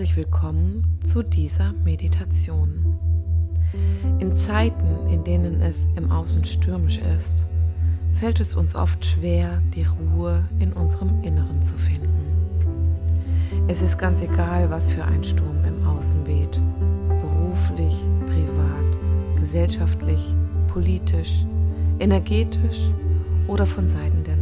herzlich willkommen zu dieser Meditation. In Zeiten, in denen es im Außen stürmisch ist, fällt es uns oft schwer, die Ruhe in unserem Inneren zu finden. Es ist ganz egal, was für ein Sturm im Außen weht, beruflich, privat, gesellschaftlich, politisch, energetisch oder von Seiten der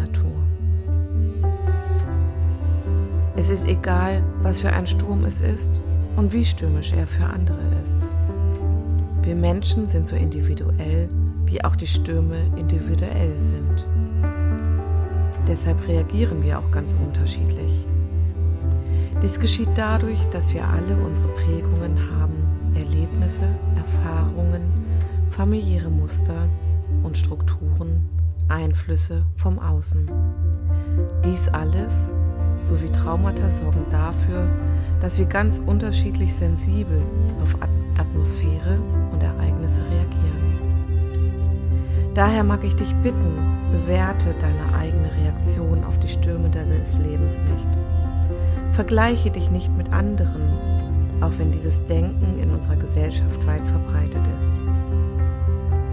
Es ist egal, was für ein Sturm es ist und wie stürmisch er für andere ist. Wir Menschen sind so individuell, wie auch die Stürme individuell sind. Deshalb reagieren wir auch ganz unterschiedlich. Dies geschieht dadurch, dass wir alle unsere Prägungen haben, Erlebnisse, Erfahrungen, familiäre Muster und Strukturen, Einflüsse vom Außen. Dies alles sowie Traumata sorgen dafür, dass wir ganz unterschiedlich sensibel auf Atmosphäre und Ereignisse reagieren. Daher mag ich dich bitten, bewerte deine eigene Reaktion auf die Stürme deines Lebens nicht. Vergleiche dich nicht mit anderen, auch wenn dieses Denken in unserer Gesellschaft weit verbreitet ist.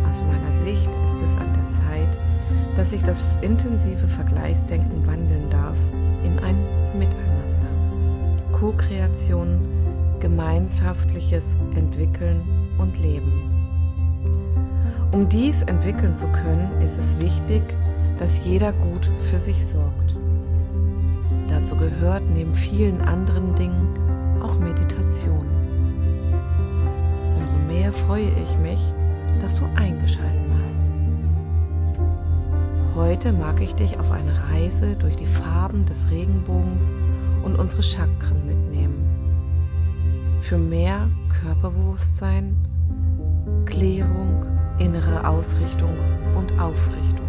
Aus meiner Sicht ist es an der Zeit, dass sich das intensive Vergleichsdenken wandeln darf. Co-Kreation, gemeinschaftliches Entwickeln und Leben. Um dies entwickeln zu können, ist es wichtig, dass jeder gut für sich sorgt. Dazu gehört neben vielen anderen Dingen auch Meditation. Umso mehr freue ich mich, dass du eingeschaltet hast. Heute mag ich dich auf eine Reise durch die Farben des Regenbogens und unsere Chakren mitnehmen. Für mehr Körperbewusstsein, Klärung, innere Ausrichtung und Aufrichtung.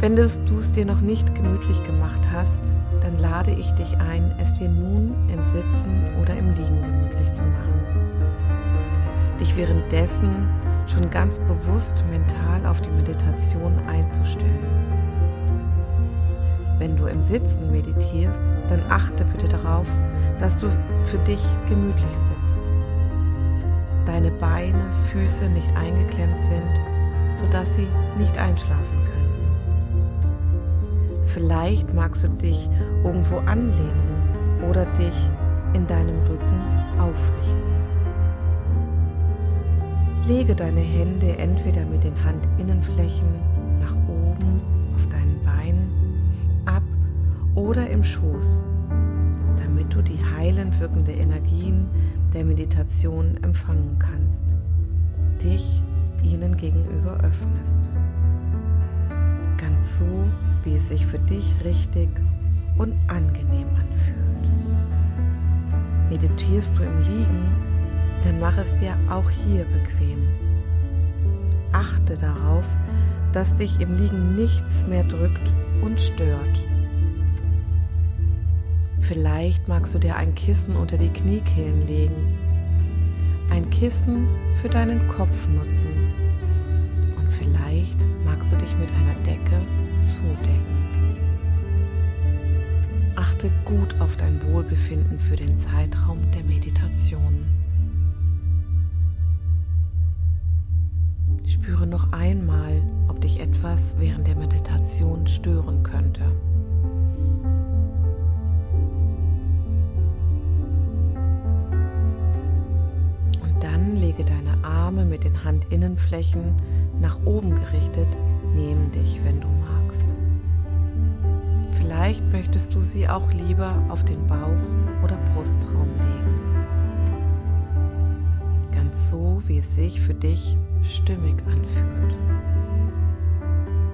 Wenn du es dir noch nicht gemütlich gemacht hast, dann lade ich dich ein, es dir nun im Sitzen oder im Liegen gemütlich zu machen. Dich währenddessen schon ganz bewusst mental auf die Meditation einzustellen. Wenn du im Sitzen meditierst, dann achte bitte darauf, dass du für dich gemütlich sitzt. Deine Beine, Füße nicht eingeklemmt sind, sodass sie nicht einschlafen können. Vielleicht magst du dich irgendwo anlehnen oder dich in deinem Rücken aufrichten. Lege deine Hände entweder mit den Handinnenflächen oder im Schoß, damit du die heilend wirkende Energien der Meditation empfangen kannst, dich ihnen gegenüber öffnest. Ganz so, wie es sich für dich richtig und angenehm anfühlt. Meditierst du im Liegen, dann mach es dir auch hier bequem. Achte darauf, dass dich im Liegen nichts mehr drückt und stört. Vielleicht magst du dir ein Kissen unter die Kniekehlen legen, ein Kissen für deinen Kopf nutzen und vielleicht magst du dich mit einer Decke zudecken. Achte gut auf dein Wohlbefinden für den Zeitraum der Meditation. Spüre noch einmal, ob dich etwas während der Meditation stören könnte. Arme mit den Handinnenflächen nach oben gerichtet neben dich, wenn du magst. Vielleicht möchtest du sie auch lieber auf den Bauch oder Brustraum legen. Ganz so, wie es sich für dich stimmig anfühlt.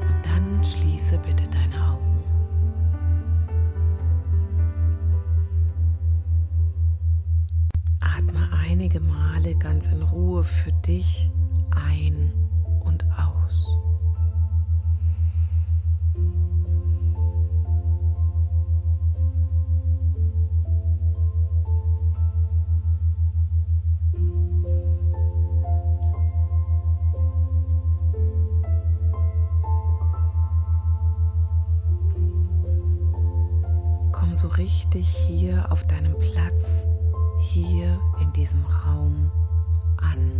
Und dann schließe bitte deine ganz in Ruhe für dich ein und aus. so richtig hier auf deinem Platz, hier in diesem Raum an.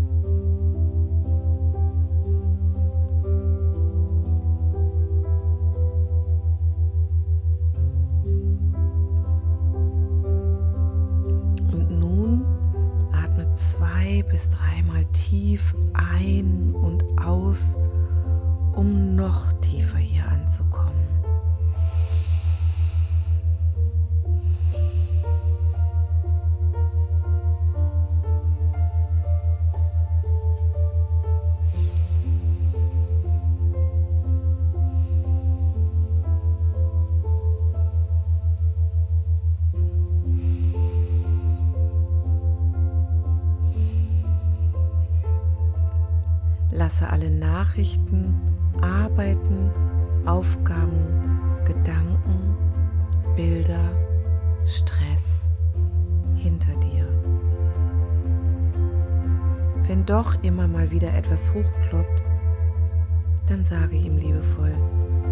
bis dreimal tief ein und aus, um noch tiefer hier anzukommen. Lasse alle Nachrichten, Arbeiten, Aufgaben, Gedanken, Bilder, Stress hinter dir. Wenn doch immer mal wieder etwas hochploppt, dann sage ihm liebevoll,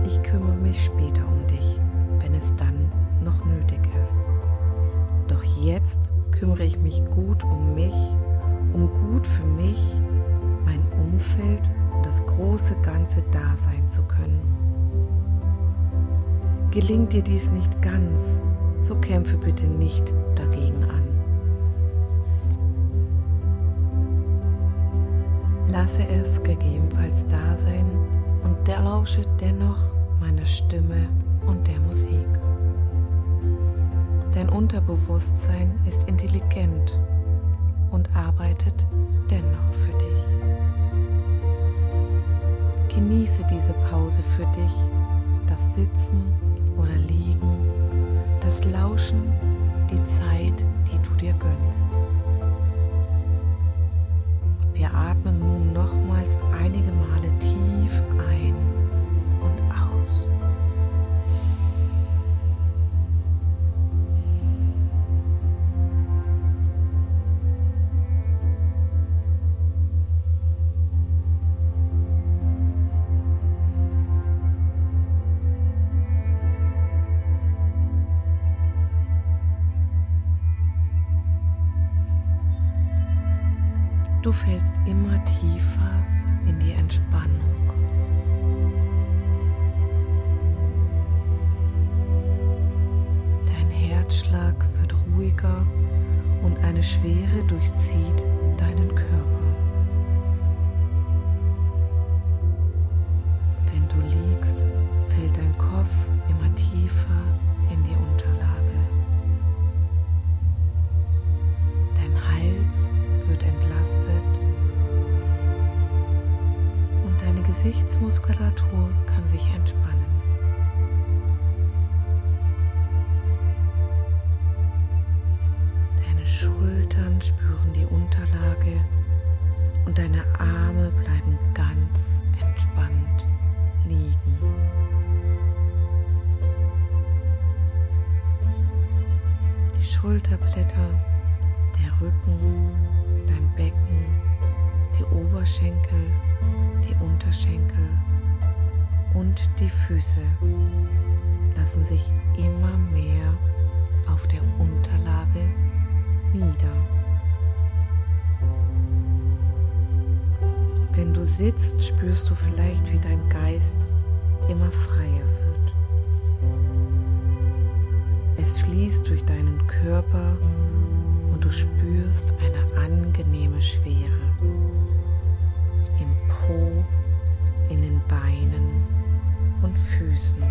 ich kümmere mich später um dich, wenn es dann noch nötig ist. Doch jetzt kümmere ich mich gut um mich, um gut für mich mein Umfeld und das große Ganze da sein zu können. Gelingt dir dies nicht ganz, so kämpfe bitte nicht dagegen an. Lasse es gegebenenfalls da sein und der lausche dennoch meiner Stimme und der Musik. Dein Unterbewusstsein ist intelligent und arbeitet dennoch für dich. Genieße diese Pause für dich, das Sitzen oder Liegen, das Lauschen, die Zeit, die du dir gönnst. Wir atmen nun nochmals einige Male tief ein tiefer in die Entspannung. Dein Herzschlag wird ruhiger und eine Schwere durchzieht deinen Körper. Wenn du liegst, fällt dein Kopf immer tiefer Gesichtsmuskulatur kann sich entspannen. Deine Schultern spüren die Unterlage und deine Arme bleiben ganz entspannt liegen. Die Schulterblätter, der Rücken, dein Becken, die Oberschenkel, die Unterschenkel und die Füße lassen sich immer mehr auf der Unterlage nieder. Wenn du sitzt, spürst du vielleicht, wie dein Geist immer freier wird. Es fließt durch deinen Körper und du spürst eine angenehme Schwere Po, in den Beinen und Füßen.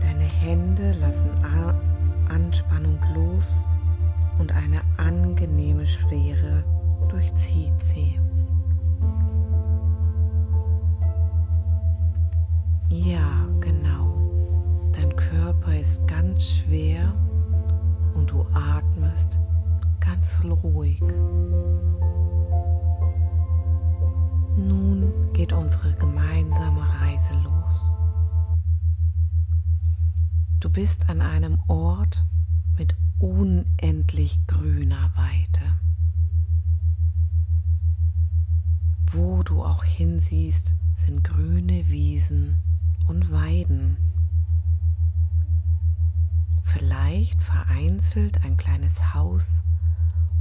Deine Hände lassen Anspannung los und eine angenehme Schwere durchzieht sie. Ja, genau. Dein Körper ist ganz schwer und du atmest ganz ruhig. Nun geht unsere gemeinsame Reise los. Du bist an einem Ort mit unendlich grüner Weite. Wo du auch hinsiehst, sind grüne Wiesen und Weiden. Vielleicht vereinzelt ein kleines Haus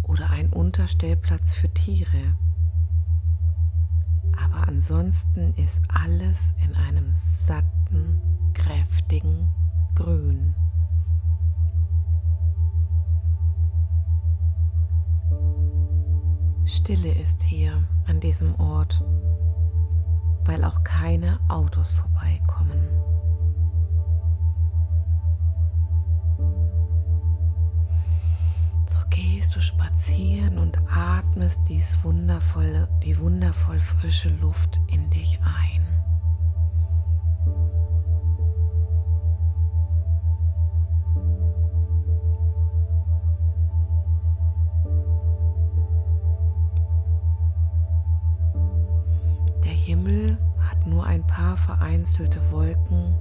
oder ein Unterstellplatz für Tiere. Aber ansonsten ist alles in einem satten, kräftigen Grün. Stille ist hier an diesem Ort, weil auch keine Autos vorbeikommen. So gehst du spazieren und atmest dies wundervolle, die wundervoll frische Luft in dich ein. paar vereinzelte Wolken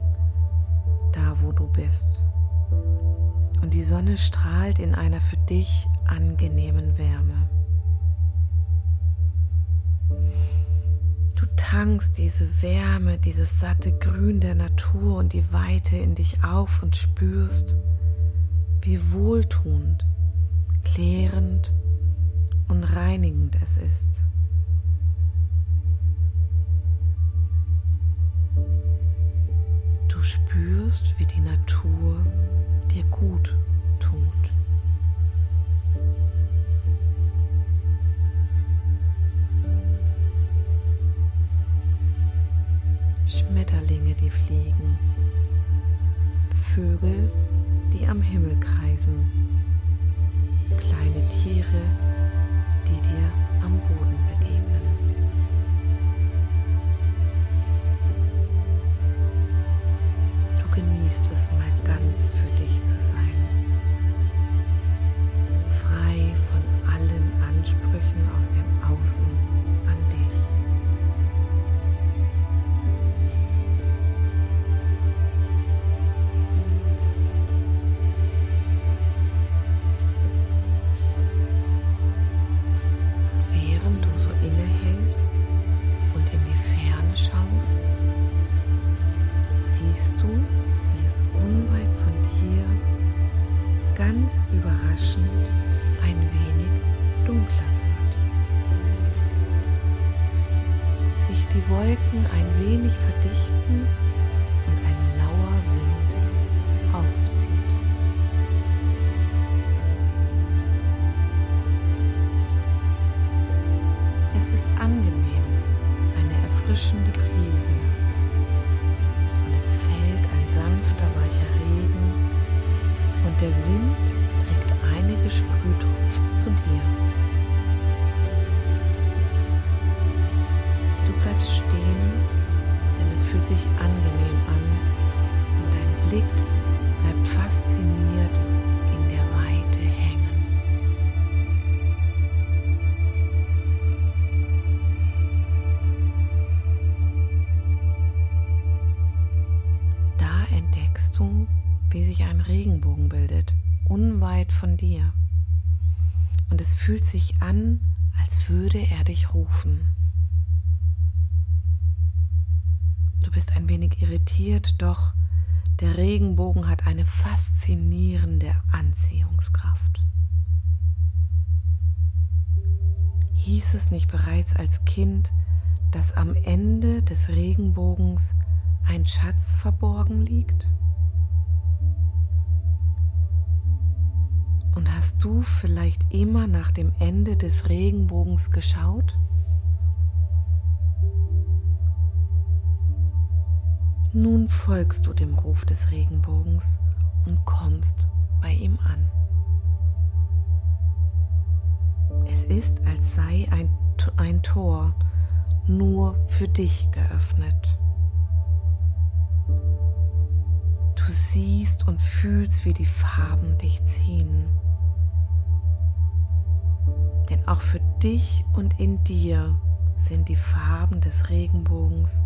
da, wo du bist. Und die Sonne strahlt in einer für dich angenehmen Wärme. Du tankst diese Wärme, dieses satte Grün der Natur und die Weite in dich auf und spürst, wie wohltuend, klärend und reinigend es ist. Spürst, wie die Natur dir gut tut. Schmetterlinge, die fliegen, Vögel, die am Himmel kreisen, kleine Tiere, die dir am Boden begegnen. Genießt es mal ganz für dich zu sein. Frei von allen Ansprüchen aus dem Außen an dich. Überraschend ein wenig dunkler wird. Sich die Wolken ein wenig verdichten und ein lauer Wind aufzieht. Es ist angenehm, eine erfrischende Brise. Und es fällt ein sanfter, weicher Regen und der Wind einige Sprühtropfen zu dir. Du bleibst stehen, denn es fühlt sich angenehm an und dein Blick bleibt fasziniert in der Weite hängen. Da entdeckst du, wie sich ein Regenbogen bildet unweit von dir. Und es fühlt sich an, als würde er dich rufen. Du bist ein wenig irritiert, doch der Regenbogen hat eine faszinierende Anziehungskraft. Hieß es nicht bereits als Kind, dass am Ende des Regenbogens ein Schatz verborgen liegt? Und hast du vielleicht immer nach dem Ende des Regenbogens geschaut? Nun folgst du dem Ruf des Regenbogens und kommst bei ihm an. Es ist, als sei ein, ein Tor nur für dich geöffnet. Du siehst und fühlst, wie die Farben dich ziehen. Denn auch für dich und in dir sind die Farben des Regenbogens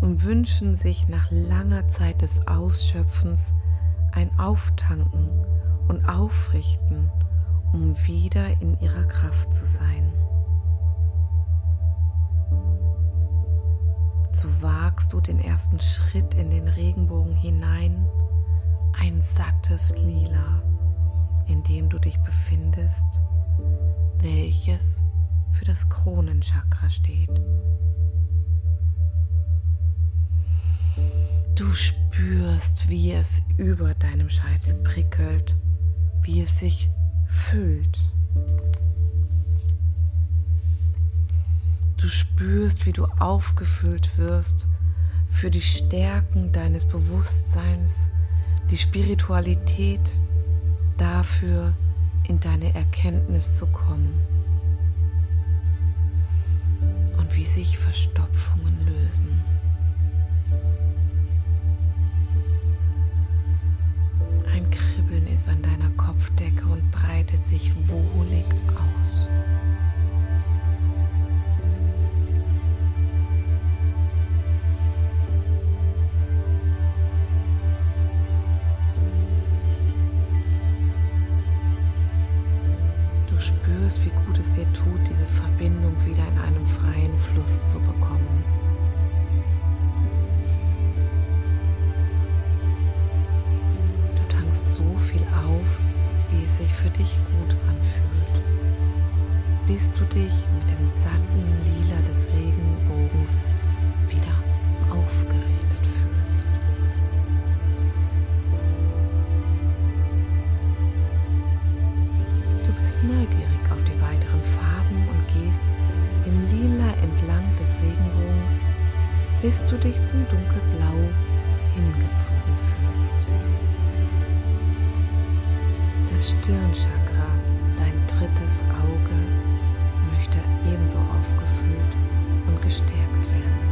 und wünschen sich nach langer Zeit des Ausschöpfens ein Auftanken und Aufrichten, um wieder in ihrer Kraft zu sein. so wagst du den ersten Schritt in den Regenbogen hinein, ein sattes Lila, in dem du dich befindest, welches für das Kronenchakra steht. Du spürst, wie es über deinem Scheitel prickelt, wie es sich füllt. Du spürst, wie du aufgefüllt wirst für die Stärken deines Bewusstseins, die Spiritualität, dafür in deine Erkenntnis zu kommen. Und wie sich Verstopfungen lösen. Ein Kribbeln ist an deiner Kopfdecke und breitet sich wohlig aus. Spürst, wie gut es dir tut, diese Verbindung wieder in einem freien Fluss zu bekommen. Du tankst so viel auf, wie es sich für dich gut anfühlt, bis du dich mit dem satten Lila des Regenbogens wieder aufgerichtet bis du dich zum dunkelblau hingezogen fühlst. Das Stirnchakra, dein drittes Auge, möchte ebenso aufgefüllt und gestärkt werden.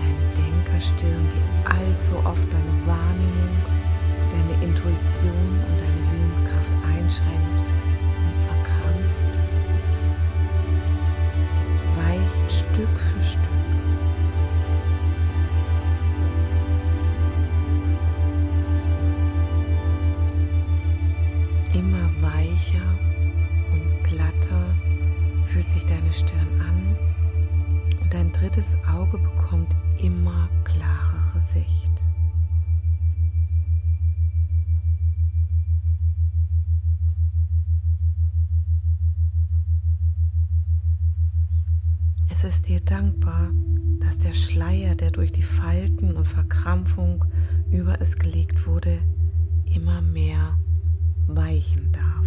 Deine Denkerstirn, die allzu oft deine Wahrnehmung, deine Intuition und deine Willenskraft einschränkt, Stück für Stück. Immer weicher und glatter fühlt sich deine Stirn an und dein drittes Auge bekommt immer klarere Sicht. Es ist dir dankbar, dass der Schleier, der durch die Falten und Verkrampfung über es gelegt wurde, immer mehr weichen darf.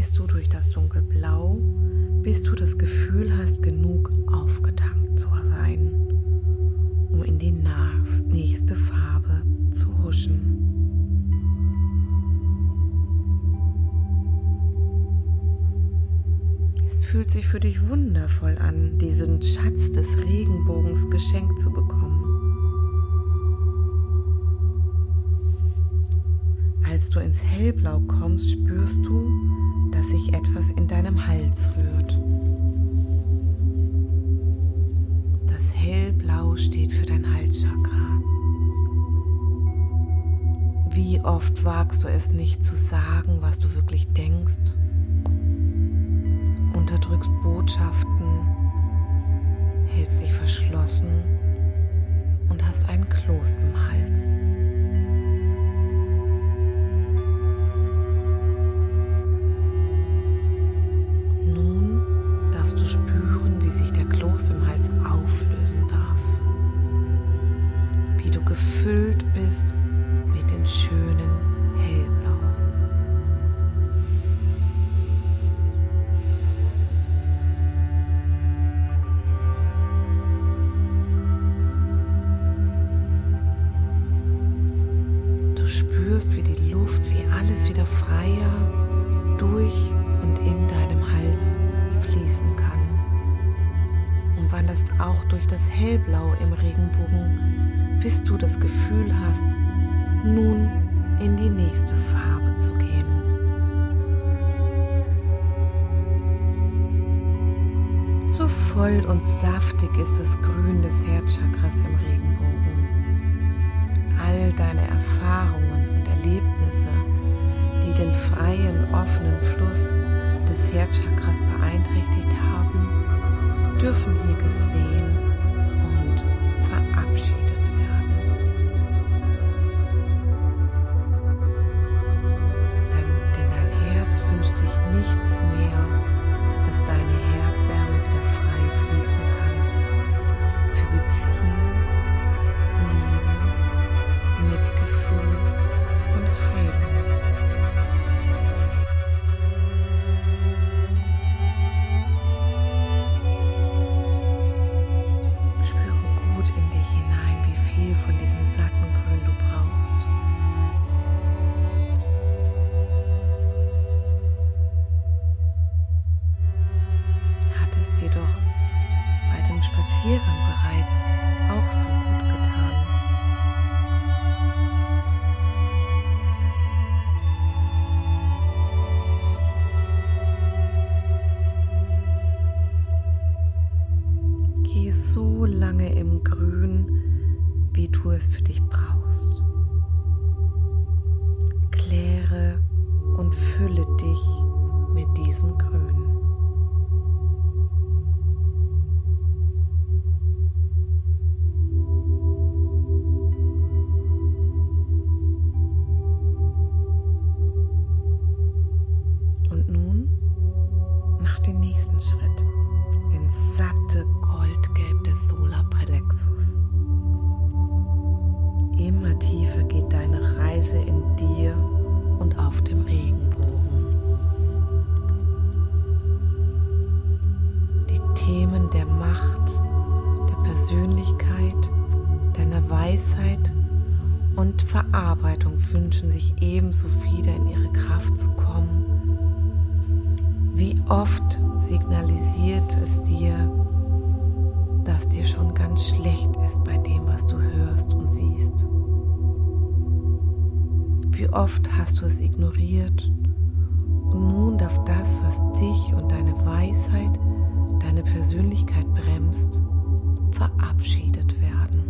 Gehst du durch das Dunkelblau bis du das Gefühl hast, genug aufgetankt zu sein, um in die nächste Farbe zu huschen. Es fühlt sich für dich wundervoll an, diesen Schatz des Regenbogens geschenkt zu bekommen. Als du ins Hellblau kommst, spürst du, dass sich etwas in deinem Hals rührt. Das Hellblau steht für dein Halschakra. Wie oft wagst du es nicht zu sagen, was du wirklich denkst? Unterdrückst Botschaften, hältst dich verschlossen und hast ein Kloß im Hals. Gefüllt bist mit den schönen Hellblau. Du spürst, wie die Luft, wie alles wieder freier durch und in deinem Hals fließen kann. Und wanderst auch durch das Hellblau im Regenbogen bis du das Gefühl hast, nun in die nächste Farbe zu gehen. So voll und saftig ist das Grün des Herzchakras im Regenbogen. All deine Erfahrungen und Erlebnisse, die den freien, offenen Fluss des Herzchakras beeinträchtigt haben, dürfen hier gesehen und verabschiedet wünschen sich ebenso wieder in ihre Kraft zu kommen wie oft signalisiert es dir, dass dir schon ganz schlecht ist bei dem, was du hörst und siehst? Wie oft hast du es ignoriert und nun darf das, was dich und deine Weisheit, deine Persönlichkeit bremst, verabschiedet werden.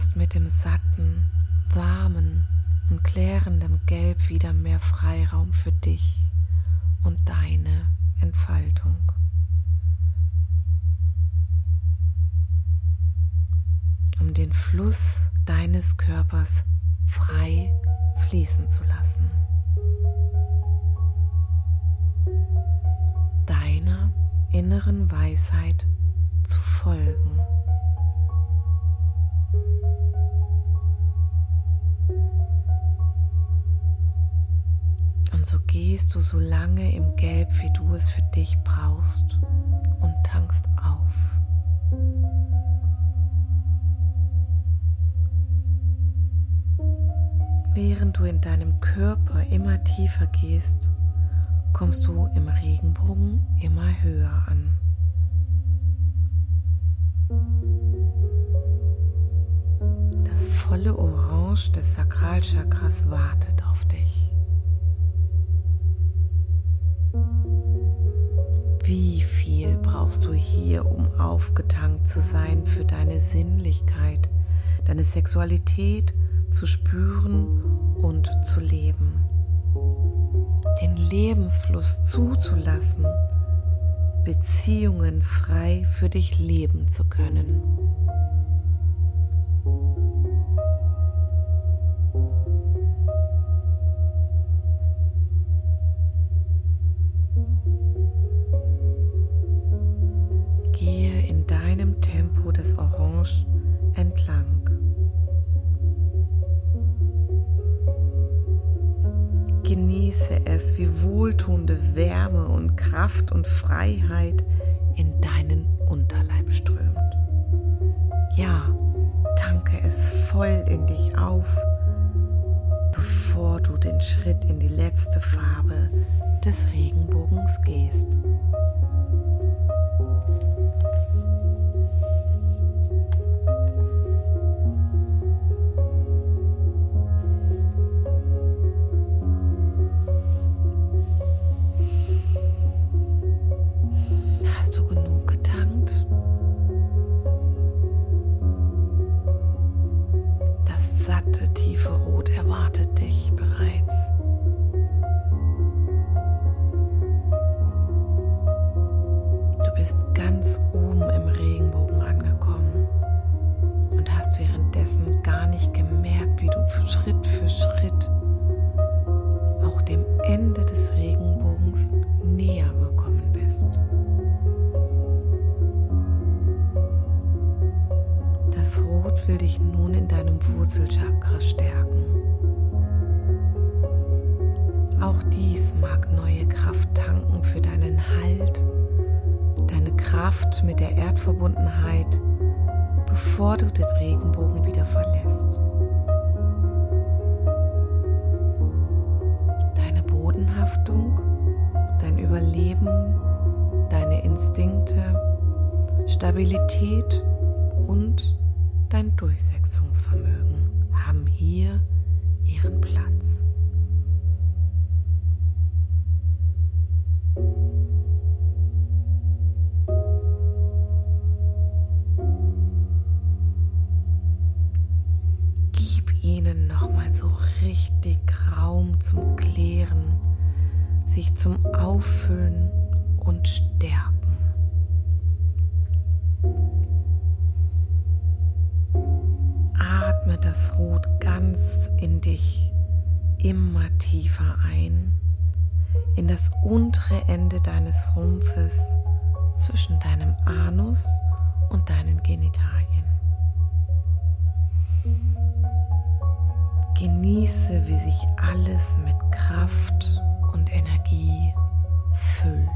Du bekommst mit dem satten, warmen und klärenden Gelb wieder mehr Freiraum für dich und deine Entfaltung. Um den Fluss deines Körpers frei fließen zu lassen. Deiner inneren Weisheit zu folgen. Gehst du so lange im Gelb, wie du es für dich brauchst und tankst auf. Während du in deinem Körper immer tiefer gehst, kommst du im Regenbogen immer höher an. Das volle Orange des Sakralchakras wartet Wie viel brauchst du hier, um aufgetankt zu sein für deine Sinnlichkeit, deine Sexualität zu spüren und zu leben? Den Lebensfluss zuzulassen, Beziehungen frei für dich leben zu können. Das Orange entlang. Genieße es, wie wohltuende Wärme und Kraft und Freiheit in deinen Unterleib strömt. Ja, tanke es voll in dich auf, bevor du den Schritt in die letzte Farbe des Regenbogens gehst. Wurzelchakra stärken. Auch dies mag neue Kraft tanken für deinen Halt, deine Kraft mit der Erdverbundenheit, bevor du den Regenbogen wieder verlässt. Deine Bodenhaftung, dein Überleben, deine Instinkte, Stabilität richtig Raum zum Klären, sich zum Auffüllen und Stärken. Atme das Rot ganz in dich immer tiefer ein, in das untere Ende deines Rumpfes zwischen deinem Anus und deinen Genitalien. Genieße, wie sich alles mit Kraft und Energie füllt.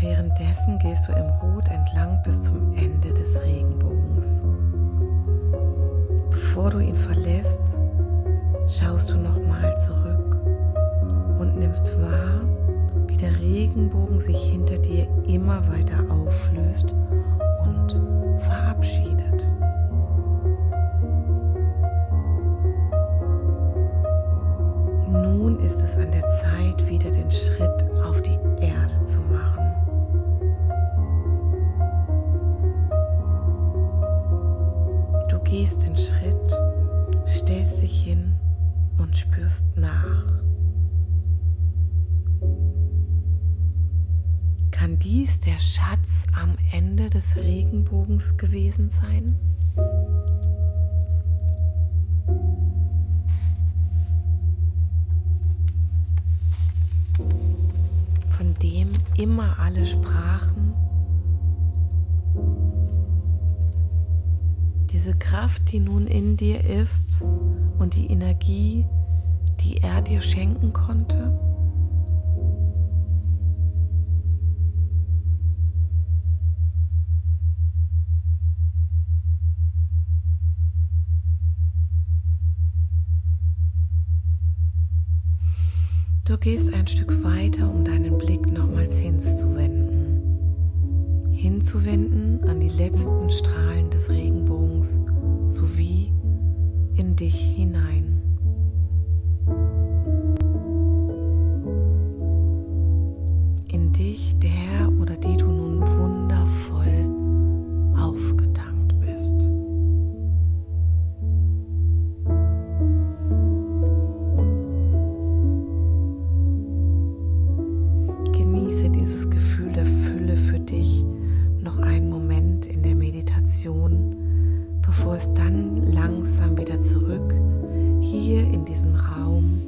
Währenddessen gehst du im Rot entlang bis zum Ende des Regenbogens. Bevor du ihn verlässt, schaust du nochmal zurück und nimmst wahr, wie der Regenbogen sich hinter dir immer weiter auflöst und verabschiedet. Nun ist es an der Zeit, wieder den Schritt auf die Erde zu machen. gehst den Schritt, stellst dich hin und spürst nach. Kann dies der Schatz am Ende des Regenbogens gewesen sein? Von dem immer alle sprachen diese Kraft, die nun in dir ist und die Energie, die er dir schenken konnte? Du gehst ein Stück weiter, um deinen Blick nochmals hinzuwenden hinzuwenden an die letzten Strahlen des Regenbogens sowie in dich hinein. Meditation, bevor es dann langsam wieder zurück hier in diesen Raum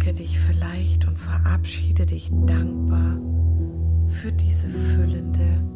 strecke dich vielleicht und verabschiede dich dankbar für diese füllende